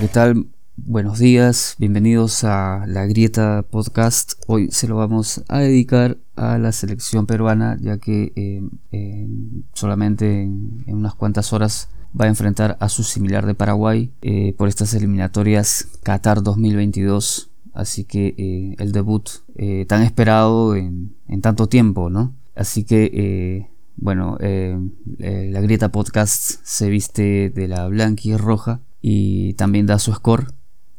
¿qué tal? Buenos días, bienvenidos a La Grieta Podcast. Hoy se lo vamos a dedicar a la selección peruana, ya que eh, solamente en, unas cuantas horas va a enfrentar a su similar de Paraguay eh, por estas eliminatorias Qatar 2022. Así que eh, el debut tan esperado en, tanto tiempo, ¿no? Así que bueno, la Grieta Podcast se viste de la blanca y roja y también da su score.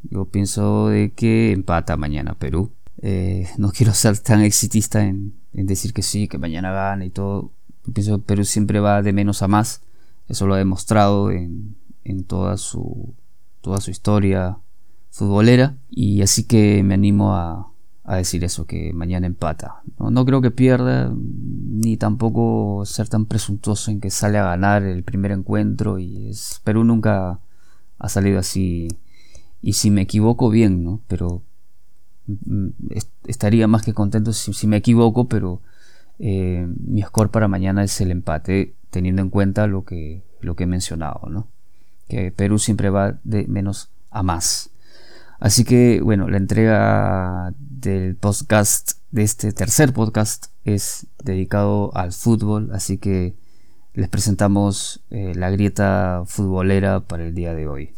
Yo pienso de que empata mañana Perú. Eh, no quiero ser tan exitista en, decir que sí, que mañana gana y todo. pienso que Perú siempre va de menos a más. Eso lo ha demostrado en, en toda, su, toda su historia futbolera. Y así que me animo a, a decir eso, que mañana empata. No, creo que pierda, ni tampoco ser tan presuntuoso en que sale a ganar el primer encuentro. Y es, Perú nunca ha salido así. Y si me equivoco, bien, ¿no? Pero mm, estaría más que contento si, me equivoco, pero eh, mi score para mañana es el empate, teniendo en cuenta lo que, lo que he mencionado, ¿no? Que Perú siempre va de menos a más. Así que, bueno, la entrega del podcast, de este tercer podcast, es dedicado al fútbol, así que les presentamos eh, la grieta futbolera para el día de hoy.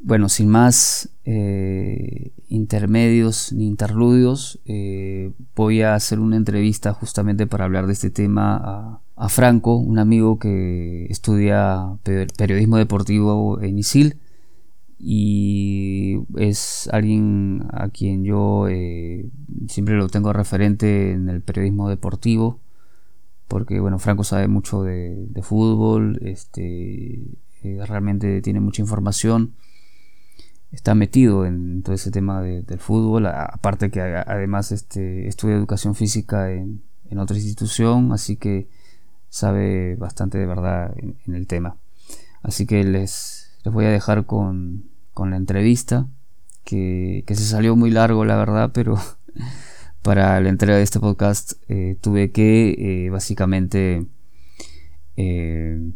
Bueno, sin más eh, intermedios ni interludios, eh, voy a hacer una entrevista justamente para hablar de este tema a, Franco, un amigo que estudia periodismo deportivo en ISIL y es alguien a quien yo siempre lo tengo referente en el periodismo deportivo porque bueno Franco sabe mucho de, fútbol este eh, realmente tiene mucha información está metido en todo ese tema del fútbol aparte que además este estudia educación física en, otra institución así que sabe bastante de verdad en el tema. Así que les les voy a dejar con, con la entrevista, que, se salió muy largo la verdad, pero para la entrega de este podcast eh, tuve que eh, básicamente eh,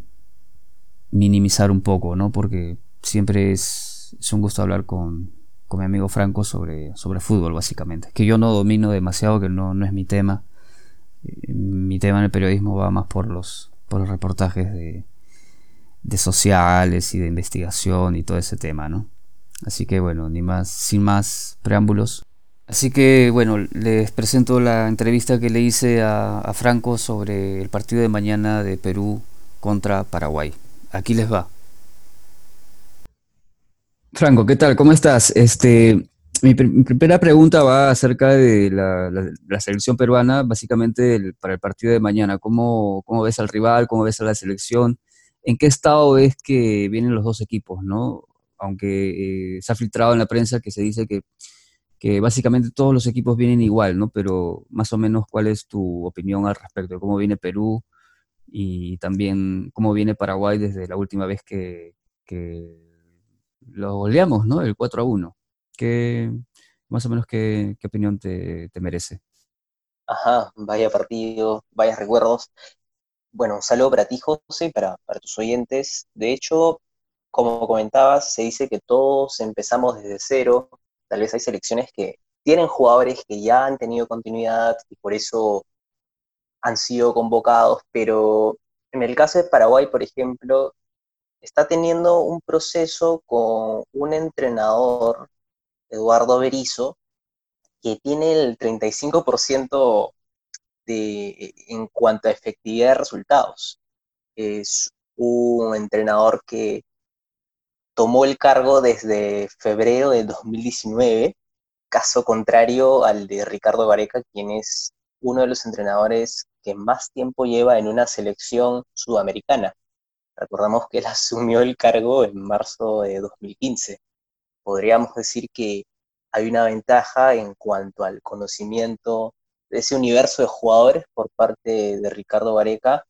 minimizar un poco, ¿no? Porque siempre es, es un gusto hablar con, con, mi amigo Franco sobre, sobre fútbol, básicamente. Que yo no domino demasiado, que no, no es mi tema. Mi tema en el periodismo va más por los, por los reportajes de, de sociales y de investigación y todo ese tema, ¿no? Así que bueno, ni más, sin más preámbulos. Así que bueno, les presento la entrevista que le hice a, Franco sobre el partido de mañana de Perú contra Paraguay. Aquí les va. Franco, ¿qué tal? ¿Cómo estás? Este, mi, primera pregunta va acerca de la, selección peruana, básicamente para el partido de mañana. ¿Cómo, ¿Cómo ves al rival? ¿Cómo ves a la selección? en qué estado es que vienen los dos equipos, ¿no? Aunque eh, se ha filtrado en la prensa que se dice que, básicamente todos los equipos vienen igual, ¿no? Pero más o menos, ¿cuál es tu opinión al respecto de cómo viene Perú y también cómo viene Paraguay desde la última vez que, lo goleamos, ¿no? El 4 a 1. ¿Qué, más o menos, qué, opinión te, te merece? Ajá, vaya partido, vaya recuerdos. Bueno, un saludo para ti, José, para, para tus oyentes. De hecho, como comentabas, se dice que todos empezamos desde cero. Tal vez hay selecciones que tienen jugadores que ya han tenido continuidad y por eso han sido convocados, pero en el caso de Paraguay, por ejemplo, está teniendo un proceso con un entrenador, Eduardo Berizo, que tiene el 35% de, en cuanto a efectividad de resultados. Es un entrenador que tomó el cargo desde febrero de 2019, caso contrario al de Ricardo Vareca, quien es uno de los entrenadores que más tiempo lleva en una selección sudamericana. Recordamos que él asumió el cargo en marzo de 2015. Podríamos decir que hay una ventaja en cuanto al conocimiento de ese universo de jugadores por parte de Ricardo Vareca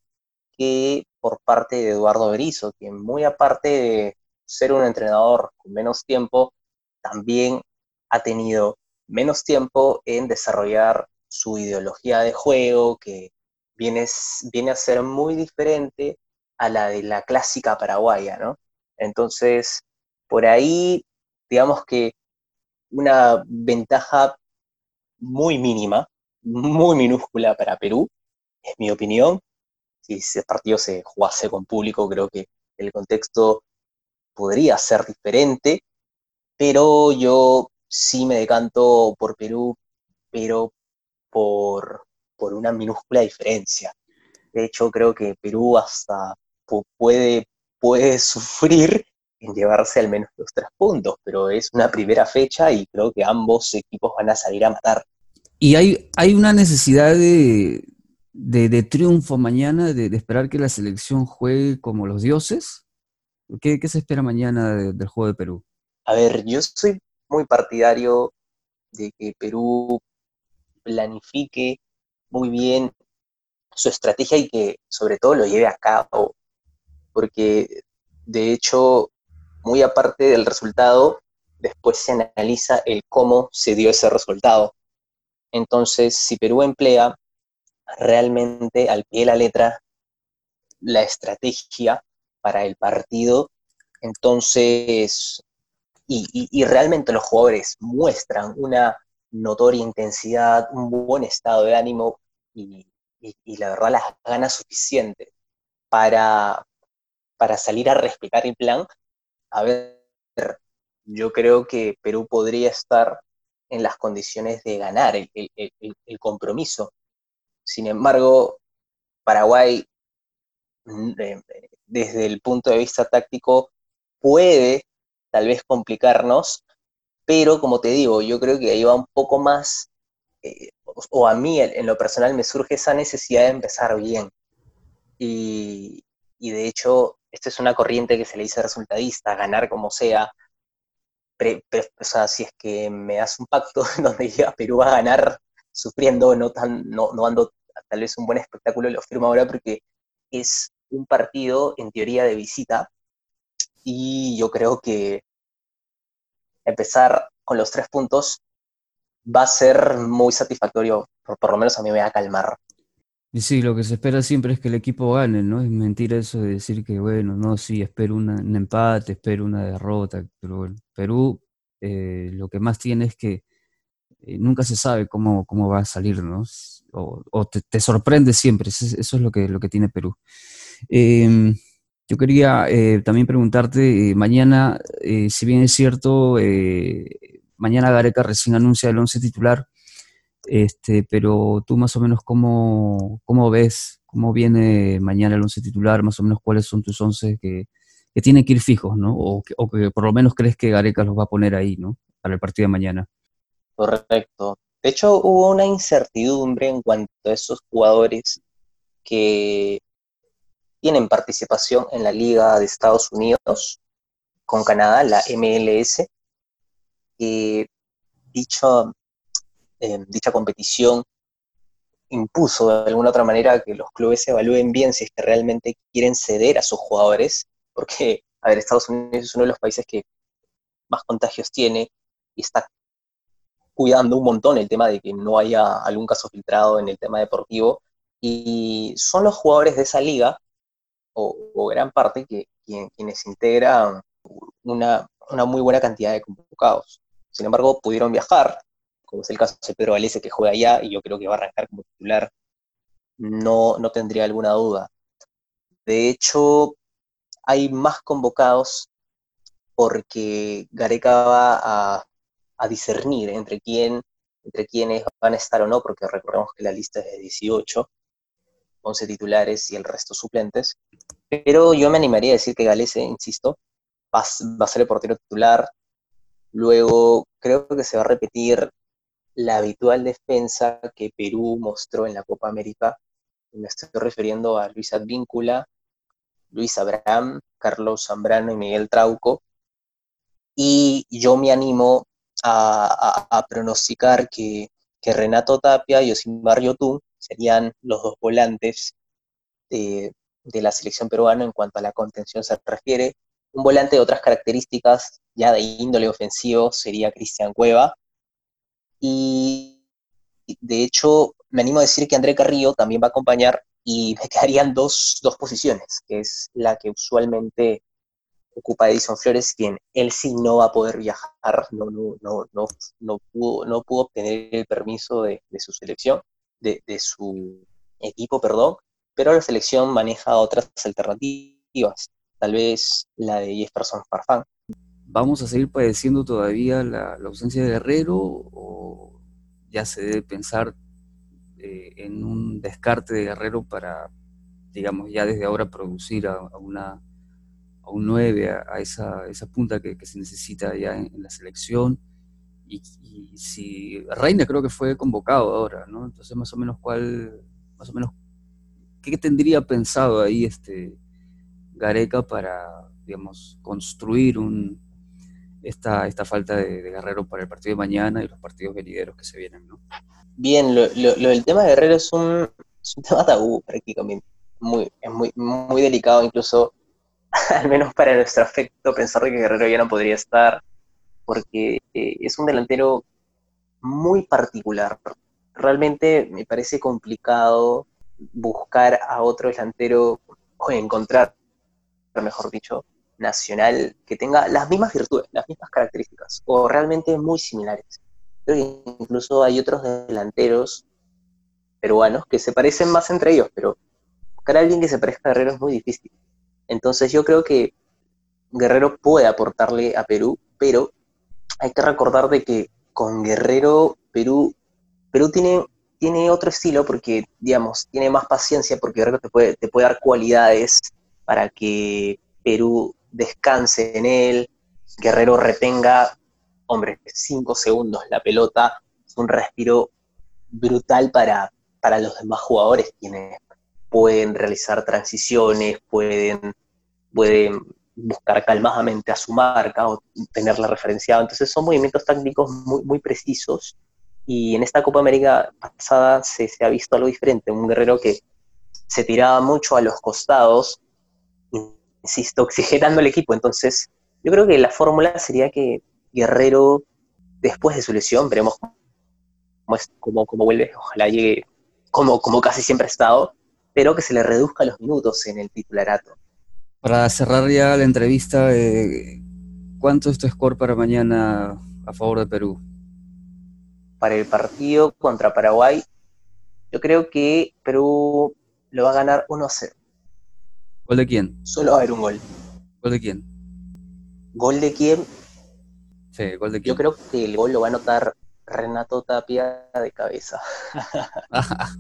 que por parte de Eduardo Berizzo, quien muy aparte de ser un entrenador con menos tiempo, también ha tenido menos tiempo en desarrollar su ideología de juego, que viene, viene a ser muy diferente a la de la clásica paraguaya, ¿no? Entonces, Por ahí, digamos que una ventaja muy mínima, muy minúscula para Perú, es mi opinión. Si ese partido se jugase con público, creo que el contexto podría ser diferente, pero yo sí me decanto por Perú, pero por, por una minúscula diferencia. De hecho, creo que Perú hasta puede, puede sufrir en llevarse al menos los tres puntos, pero es una primera fecha y creo que ambos equipos van a salir a matar. Y hay, hay una necesidad de, de, triunfo mañana, de, esperar que la selección juegue como los dioses. ¿Qué, se espera mañana del juego de Perú? A ver, yo soy muy partidario de que Perú planifique muy bien su estrategia y que sobre todo lo lleve a cabo, porque de hecho, muy aparte del resultado, después se analiza el cómo se dio ese resultado. Entonces, si Perú emplea realmente al pie de la letra la estrategia para el partido, entonces, y, realmente los jugadores muestran una notoria intensidad, un buen estado de ánimo y, la verdad las ganas suficientes para, para salir a respetar el plan, a ver, yo creo que Perú podría estar en las condiciones de ganar el, compromiso. Sin embargo, Paraguay, mm, eh, desde el punto de vista táctico, puede tal vez complicarnos, pero como te digo, yo creo que ahí va un poco más, eh, o a mí en lo personal me surge esa necesidad de empezar bien. Y, de hecho, esta es una corriente que se le dice resultadista, ganar como sea, o sea, si es que me das un pacto donde diga Perú va a ganar sufriendo, no, tan, no, no dando tal vez un buen espectáculo, lo firmo ahora porque es un partido en teoría de visita y yo creo que empezar con los tres puntos va a ser muy satisfactorio, por, por lo menos a mí me va a calmar. Y sí, lo que se espera siempre es que el equipo gane, ¿no? Es mentira eso de decir que, bueno, no, sí, espero un empate, espero una derrota, pero bueno, Perú eh, lo que más tiene es que eh, nunca se sabe cómo, cómo va a salir, ¿no? O, te, sorprende siempre, eso, es lo que, lo que tiene Perú. Em, yo quería eh, también preguntarte, mañana, si bien es cierto, mañana Gareca recién anuncia el once titular, este, pero tú más o menos cómo, cómo ves, cómo viene mañana el once titular, más o menos cuáles son tus once que, que tienen que ir fijos, ¿no? O que, o que, por lo menos crees que Gareca los va a poner ahí, ¿no? Para el partido de mañana. Correcto. De hecho, hubo una incertidumbre en cuanto a esos jugadores que tienen participación en la Liga de Estados Unidos con Canadá, la MLS. y dicho, dicha competición impuso de alguna otra manera que los clubes evalúen bien si es que realmente quieren ceder a sus jugadores, porque, a ver, Estados Unidos es uno de los países que más contagios tiene y está cuidando un montón el tema de que no haya algún caso filtrado en el tema deportivo, y son los jugadores de esa liga, o, gran parte, que, quienes integran una, una muy buena cantidad de convocados. Sin embargo, pudieron viajar, como es el caso de Pedro Valese que juega allá y yo creo que va a arrancar como titular, no, no tendría alguna duda. De hecho, hay más convocados porque Gareca va a, discernir entre quién, entre van a estar o no, porque recordemos que la lista es de 18, 11 titulares y el resto suplentes. Pero yo me animaría a decir que Galese, insisto, va, va a ser el portero titular. Luego creo que se va a repetir la habitual defensa que Perú mostró en la Copa América. Me estoy refiriendo a Luis Advíncula, Luis Abraham, Carlos Zambrano y Miguel Trauco. Y yo me animo a, pronosticar que, Renato Tapia y Osimar Yotun serían los dos volantes de, de la selección peruana en cuanto a la contención se refiere. Un volante de otras características, ya de índole ofensivo, sería Cristian Cueva, y de hecho, me animo a decir que André Carrillo también va a acompañar y me quedarían dos, posiciones, que es la que usualmente ocupa Edison Flores, quien él sí no va a poder viajar, no, no, no, no, no, pudo, no pudo obtener el permiso de, su selección, de, su equipo, perdón, pero la selección maneja otras alternativas, tal vez la de Jefferson Farfán. ¿Vamos a seguir padeciendo todavía la, ausencia de Guerrero o ya se debe pensar eh, en un descarte de Guerrero para, digamos, ya desde ahora producir a una a un 9, a, esa, esa, punta que, se necesita ya en, la selección. Y, si Reina creo que fue convocado ahora, ¿no? Entonces más o menos cuál, más o menos, ¿qué tendría pensado ahí este Gareca para, digamos, construir un, esta, esta falta de, Guerrero para el partido de mañana y los partidos venideros que se vienen, ¿no? Bien, lo, lo, el tema de Guerrero es un, es un tema tabú prácticamente, muy, es muy, muy delicado, incluso al menos para nuestro afecto, pensar que Guerrero ya no podría estar, porque eh, es un delantero muy particular. Realmente me parece complicado buscar a otro delantero o encontrar, mejor dicho, nacional que tenga las mismas virtudes, las mismas características, o realmente muy similares. Creo que incluso hay otros delanteros peruanos que se parecen más entre ellos, pero buscar a alguien que se parezca a Guerrero es muy difícil. Entonces yo creo que Guerrero puede aportarle a Perú, pero hay que recordar de que con Guerrero Perú, Perú tiene, tiene otro estilo porque, digamos, tiene más paciencia porque Guerrero te puede, te puede dar cualidades para que Perú descanse en él, Guerrero retenga, hombre, cinco segundos la pelota, es un respiro brutal para, para los demás jugadores, quienes pueden realizar transiciones, pueden, pueden buscar calmadamente a su marca o tenerla referenciada. Entonces son movimientos tácticos muy, muy precisos y en esta Copa América pasada se, se, ha visto algo diferente, un guerrero que se tiraba mucho a los costados, insisto, oxigenando el equipo. Entonces yo creo que la fórmula sería que Guerrero, después de su lesión, veremos cómo, cómo, vuelve, ojalá llegue como, como casi siempre ha estado, pero que se le reduzca los minutos en el titularato. Para cerrar ya la entrevista, eh, ¿cuánto es tu score para mañana a favor de Perú? Para el partido contra Paraguay, yo creo que Perú lo va a ganar 1 0. ¿Gol de quién? Solo va a haber un gol. ¿Gol de quién? ¿Gol de quién? Sí, ¿gol de quién? Yo creo que el gol lo va a anotar Renato Tapia de cabeza.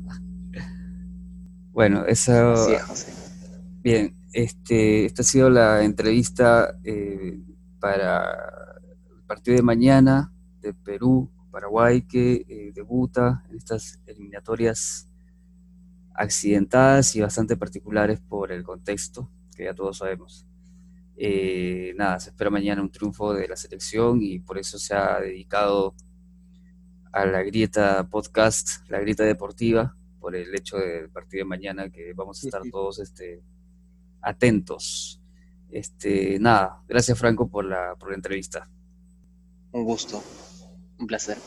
Bueno, eso. Bien, este, esta ha sido la entrevista eh, para el partido de mañana de Perú, Paraguay, que eh, debuta en estas eliminatorias accidentadas y bastante particulares por el contexto, que ya todos sabemos. Eh, nada, se espera mañana un triunfo de la selección y por eso se ha dedicado a la grieta podcast, la grieta deportiva, por el hecho del partido de mañana que vamos a estar todos este, atentos. Este, nada, gracias Franco por la, por la entrevista. Un gusto, un placer.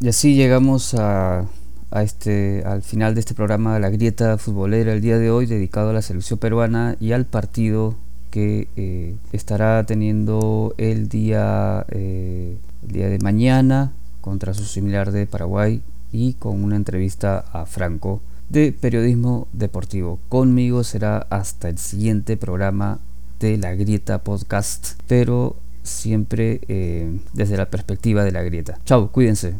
Y así llegamos a, a este, al final de este programa La Grieta Futbolera el día de hoy, dedicado a la selección peruana y al partido que eh, estará teniendo el día, eh, el día de mañana contra su similar de Paraguay y con una entrevista a Franco de periodismo deportivo. Conmigo será hasta el siguiente programa de la Grieta Podcast, pero siempre eh, desde la perspectiva de la Grieta. Chao, cuídense.